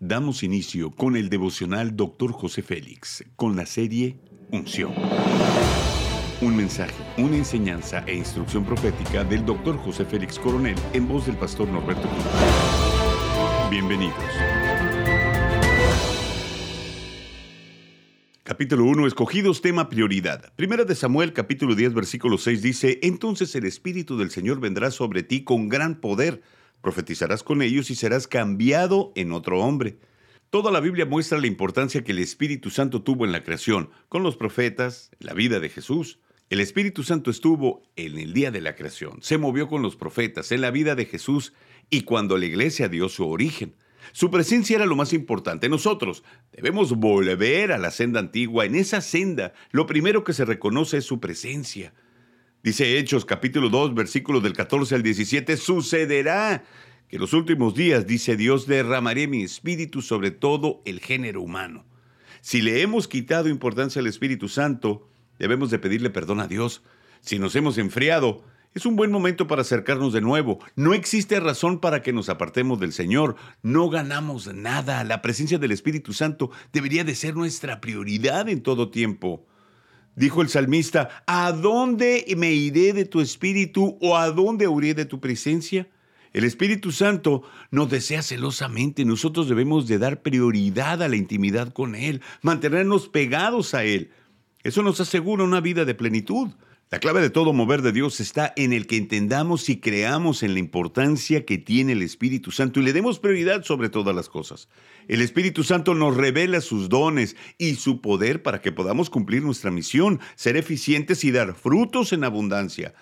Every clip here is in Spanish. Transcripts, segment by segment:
damos inicio con el devocional Dr. José Félix, con la serie Unción. Un mensaje, una enseñanza e instrucción profética del Dr. José Félix Coronel en voz del pastor Norberto Cruz. Bienvenidos. Capítulo 1, escogidos, tema prioridad. Primera de Samuel, capítulo 10, versículo 6 dice, Entonces el Espíritu del Señor vendrá sobre ti con gran poder profetizarás con ellos y serás cambiado en otro hombre. Toda la Biblia muestra la importancia que el Espíritu Santo tuvo en la creación, con los profetas, la vida de Jesús. El Espíritu Santo estuvo en el día de la creación, se movió con los profetas, en la vida de Jesús y cuando la iglesia dio su origen. Su presencia era lo más importante. Nosotros debemos volver a la senda antigua. En esa senda, lo primero que se reconoce es su presencia. Dice Hechos capítulo 2, versículos del 14 al 17, sucederá que en los últimos días, dice Dios, derramaré mi espíritu sobre todo el género humano. Si le hemos quitado importancia al Espíritu Santo, debemos de pedirle perdón a Dios. Si nos hemos enfriado, es un buen momento para acercarnos de nuevo. No existe razón para que nos apartemos del Señor. No ganamos nada. La presencia del Espíritu Santo debería de ser nuestra prioridad en todo tiempo. Dijo el salmista, ¿a dónde me iré de tu espíritu o a dónde huiré de tu presencia? El Espíritu Santo nos desea celosamente. Nosotros debemos de dar prioridad a la intimidad con Él, mantenernos pegados a Él. Eso nos asegura una vida de plenitud. La clave de todo mover de Dios está en el que entendamos y creamos en la importancia que tiene el Espíritu Santo y le demos prioridad sobre todas las cosas. El Espíritu Santo nos revela sus dones y su poder para que podamos cumplir nuestra misión, ser eficientes y dar frutos en abundancia.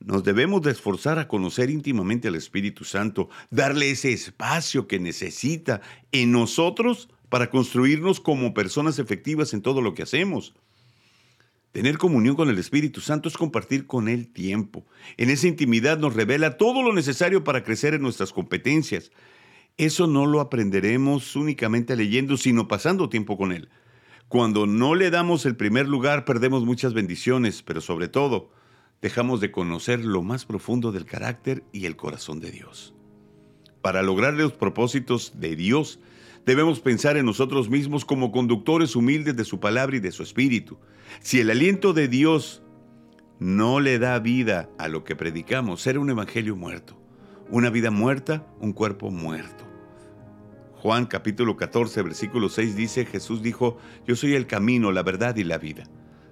Nos debemos de esforzar a conocer íntimamente al Espíritu Santo, darle ese espacio que necesita en nosotros para construirnos como personas efectivas en todo lo que hacemos. Tener comunión con el Espíritu Santo es compartir con Él tiempo. En esa intimidad nos revela todo lo necesario para crecer en nuestras competencias. Eso no lo aprenderemos únicamente leyendo, sino pasando tiempo con Él. Cuando no le damos el primer lugar, perdemos muchas bendiciones, pero sobre todo, dejamos de conocer lo más profundo del carácter y el corazón de Dios. Para lograr los propósitos de Dios, Debemos pensar en nosotros mismos como conductores humildes de su palabra y de su espíritu. Si el aliento de Dios no le da vida a lo que predicamos, será un evangelio muerto. Una vida muerta, un cuerpo muerto. Juan capítulo 14, versículo 6 dice, Jesús dijo, yo soy el camino, la verdad y la vida.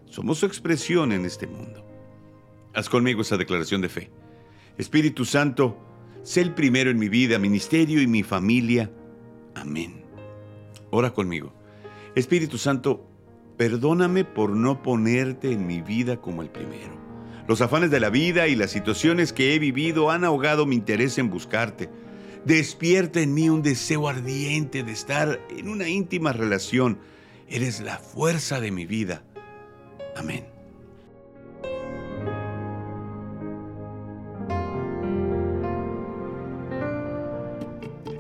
Somos su expresión en este mundo. Haz conmigo esa declaración de fe. Espíritu Santo, sé el primero en mi vida, ministerio y mi familia. Amén. Ora conmigo. Espíritu Santo, perdóname por no ponerte en mi vida como el primero. Los afanes de la vida y las situaciones que he vivido han ahogado mi interés en buscarte. Despierta en mí un deseo ardiente de estar en una íntima relación. Eres la fuerza de mi vida. Amén.